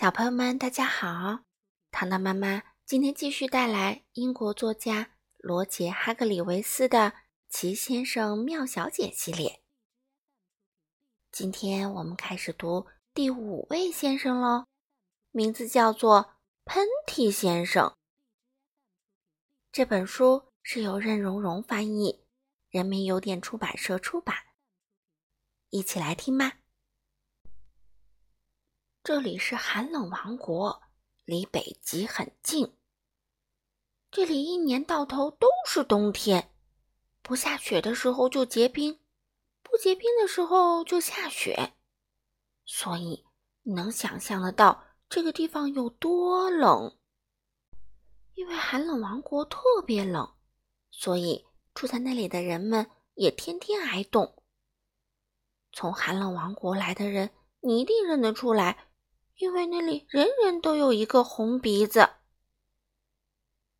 小朋友们，大家好！糖糖妈妈今天继续带来英国作家罗杰·哈格里维斯的《奇先生妙小姐》系列。今天我们开始读第五位先生喽，名字叫做喷嚏先生。这本书是由任溶溶翻译，人民邮电出版社出版。一起来听吧。这里是寒冷王国，离北极很近。这里一年到头都是冬天，不下雪的时候就结冰，不结冰的时候就下雪。所以你能想象得到这个地方有多冷？因为寒冷王国特别冷，所以住在那里的人们也天天挨冻。从寒冷王国来的人，你一定认得出来。因为那里人人都有一个红鼻子，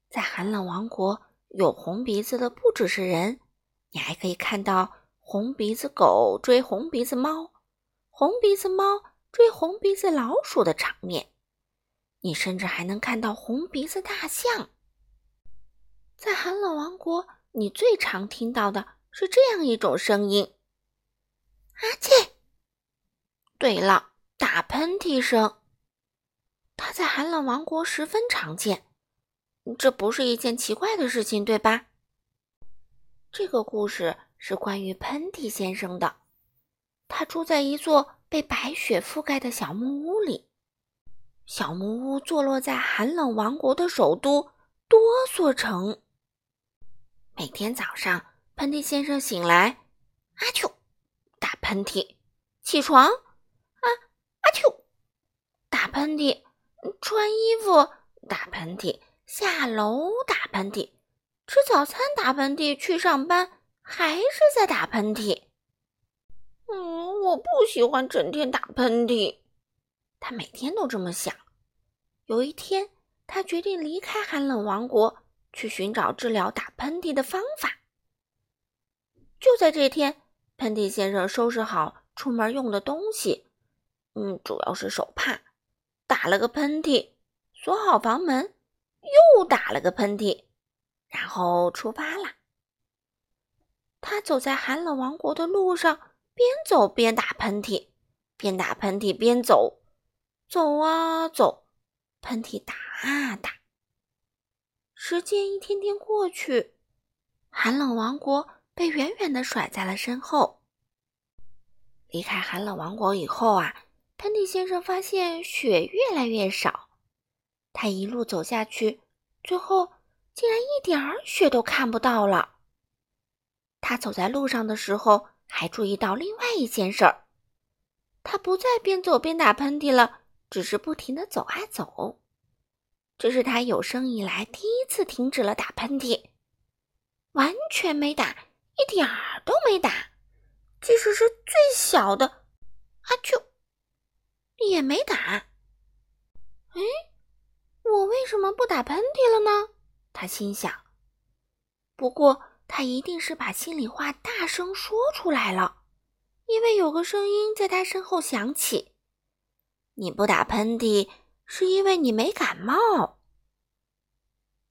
在寒冷王国有红鼻子的不只是人，你还可以看到红鼻子狗追红鼻子猫，红鼻子猫追红鼻子老鼠的场面。你甚至还能看到红鼻子大象。在寒冷王国，你最常听到的是这样一种声音：“阿切！”对了。打喷嚏声，它在寒冷王国十分常见，这不是一件奇怪的事情，对吧？这个故事是关于喷嚏先生的。他住在一座被白雪覆盖的小木屋里，小木屋坐落在寒冷王国的首都哆嗦城。每天早上，喷嚏先生醒来，阿嚏，打喷嚏，起床。阿丘，打喷嚏，穿衣服，打喷嚏，下楼打喷嚏，吃早餐打喷嚏，去上班还是在打喷嚏。嗯，我不喜欢整天打喷嚏。他每天都这么想。有一天，他决定离开寒冷王国，去寻找治疗打喷嚏的方法。就在这天，喷嚏先生收拾好出门用的东西。嗯，主要是手帕，打了个喷嚏，锁好房门，又打了个喷嚏，然后出发了。他走在寒冷王国的路上，边走边打喷嚏，边打喷嚏边走，走啊走，喷嚏打啊打。时间一天天过去，寒冷王国被远远的甩在了身后。离开寒冷王国以后啊。喷嚏先生发现雪越来越少，他一路走下去，最后竟然一点儿雪都看不到了。他走在路上的时候，还注意到另外一件事儿：他不再边走边打喷嚏了，只是不停的走啊走。这是他有生以来第一次停止了打喷嚏，完全没打，一点儿都没打，即使是最小的“阿啾”。也没打。哎，我为什么不打喷嚏了呢？他心想。不过他一定是把心里话大声说出来了，因为有个声音在他身后响起：“你不打喷嚏，是因为你没感冒。”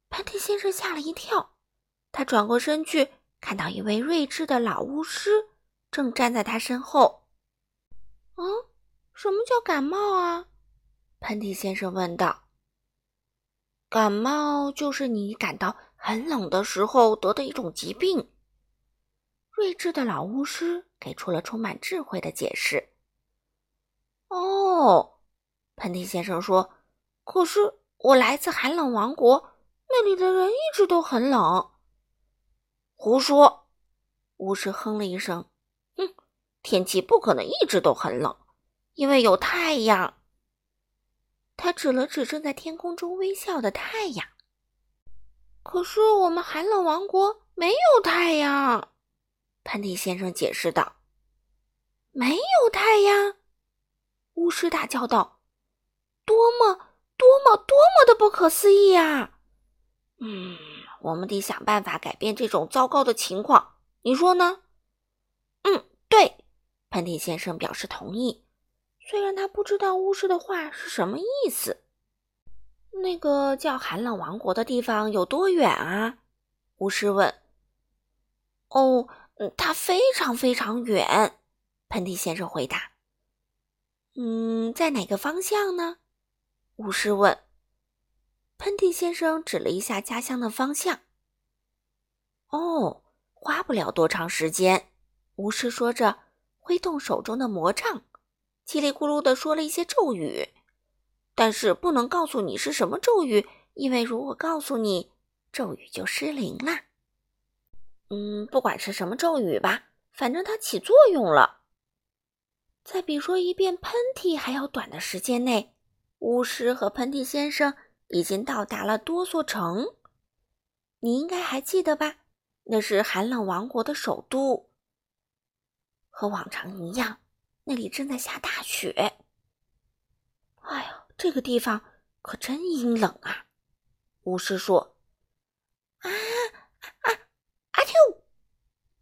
喷嚏先生吓了一跳，他转过身去，看到一位睿智的老巫师正站在他身后。嗯。什么叫感冒啊？喷嚏先生问道。感冒就是你感到很冷的时候得的一种疾病。睿智的老巫师给出了充满智慧的解释。哦，喷嚏先生说：“可是我来自寒冷王国，那里的人一直都很冷。”胡说！巫师哼了一声：“哼，天气不可能一直都很冷。”因为有太阳，他指了指正在天空中微笑的太阳。可是我们寒冷王国没有太阳，喷嚏先生解释道。“没有太阳！”巫师大叫道，“多么多么多么的不可思议啊！”嗯，我们得想办法改变这种糟糕的情况，你说呢？嗯，对，喷嚏先生表示同意。虽然他不知道巫师的话是什么意思。那个叫寒冷王国的地方有多远啊？巫师问。哦，它非常非常远。喷嚏先生回答。嗯，在哪个方向呢？巫师问。喷嚏先生指了一下家乡的方向。哦，花不了多长时间。巫师说着，挥动手中的魔杖，叽里咕噜的说了一些咒语。但是不能告诉你是什么咒语，因为如果告诉你，咒语就失灵了。嗯，不管是什么咒语吧，反正它起作用了。在比说一遍喷嚏还要短的时间内，巫师和喷嚏先生已经到达了多索城。你应该还记得吧？那是寒冷王国的首都。和往常一样，那里正在下大雪。哎呀！这个地方可真阴冷啊！巫师说：“啊啊阿丘！”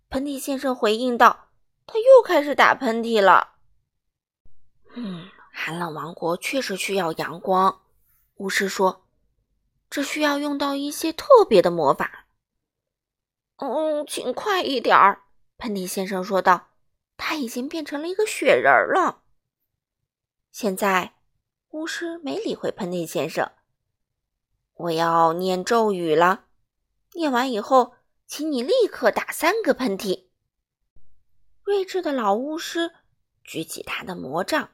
喷嚏先生回应道：“他又开始打喷嚏了。”嗯，寒冷王国确实需要阳光。巫师说：“这需要用到一些特别的魔法。”嗯，请快一点儿！喷嚏先生说道：“他已经变成了一个雪人了。”现在。巫师没理会喷嚏先生。我要念咒语了，念完以后，请你立刻打三个喷嚏。睿智的老巫师举起他的魔杖，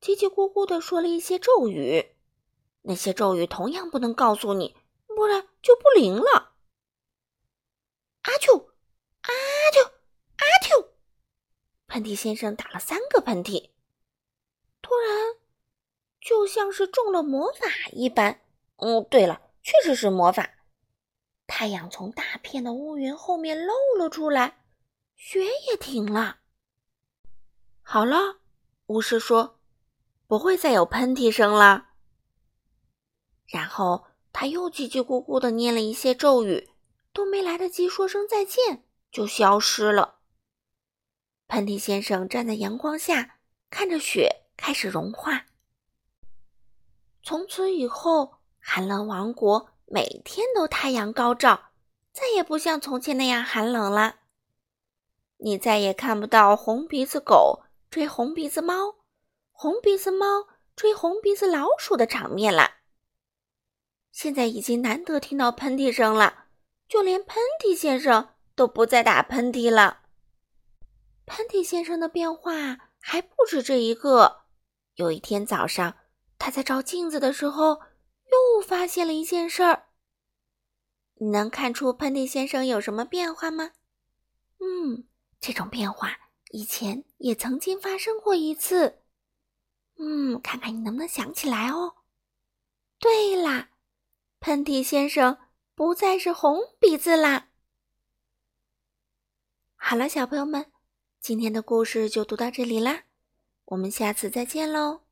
叽叽咕咕地说了一些咒语。那些咒语同样不能告诉你，不然就不灵了。阿丘，阿丘，阿丘！喷嚏先生打了三个喷嚏。突然。就像是中了魔法一般。嗯，对了，确实是魔法。太阳从大片的乌云后面露了出来，雪也停了。好了，巫师说，不会再有喷嚏声了。然后他又叽叽咕咕的念了一些咒语，都没来得及说声再见，就消失了。喷嚏先生站在阳光下，看着雪开始融化。从此以后，寒冷王国每天都太阳高照，再也不像从前那样寒冷了。你再也看不到红鼻子狗追红鼻子猫，红鼻子猫追红鼻子老鼠的场面了。现在已经难得听到喷嚏声了，就连喷嚏先生都不再打喷嚏了。喷嚏先生的变化还不止这一个。有一天早上。他在照镜子的时候，又发现了一件事儿。你能看出喷嚏先生有什么变化吗？嗯，这种变化以前也曾经发生过一次。嗯，看看你能不能想起来哦。对啦，喷嚏先生不再是红鼻子啦。好了，小朋友们，今天的故事就读到这里啦，我们下次再见喽。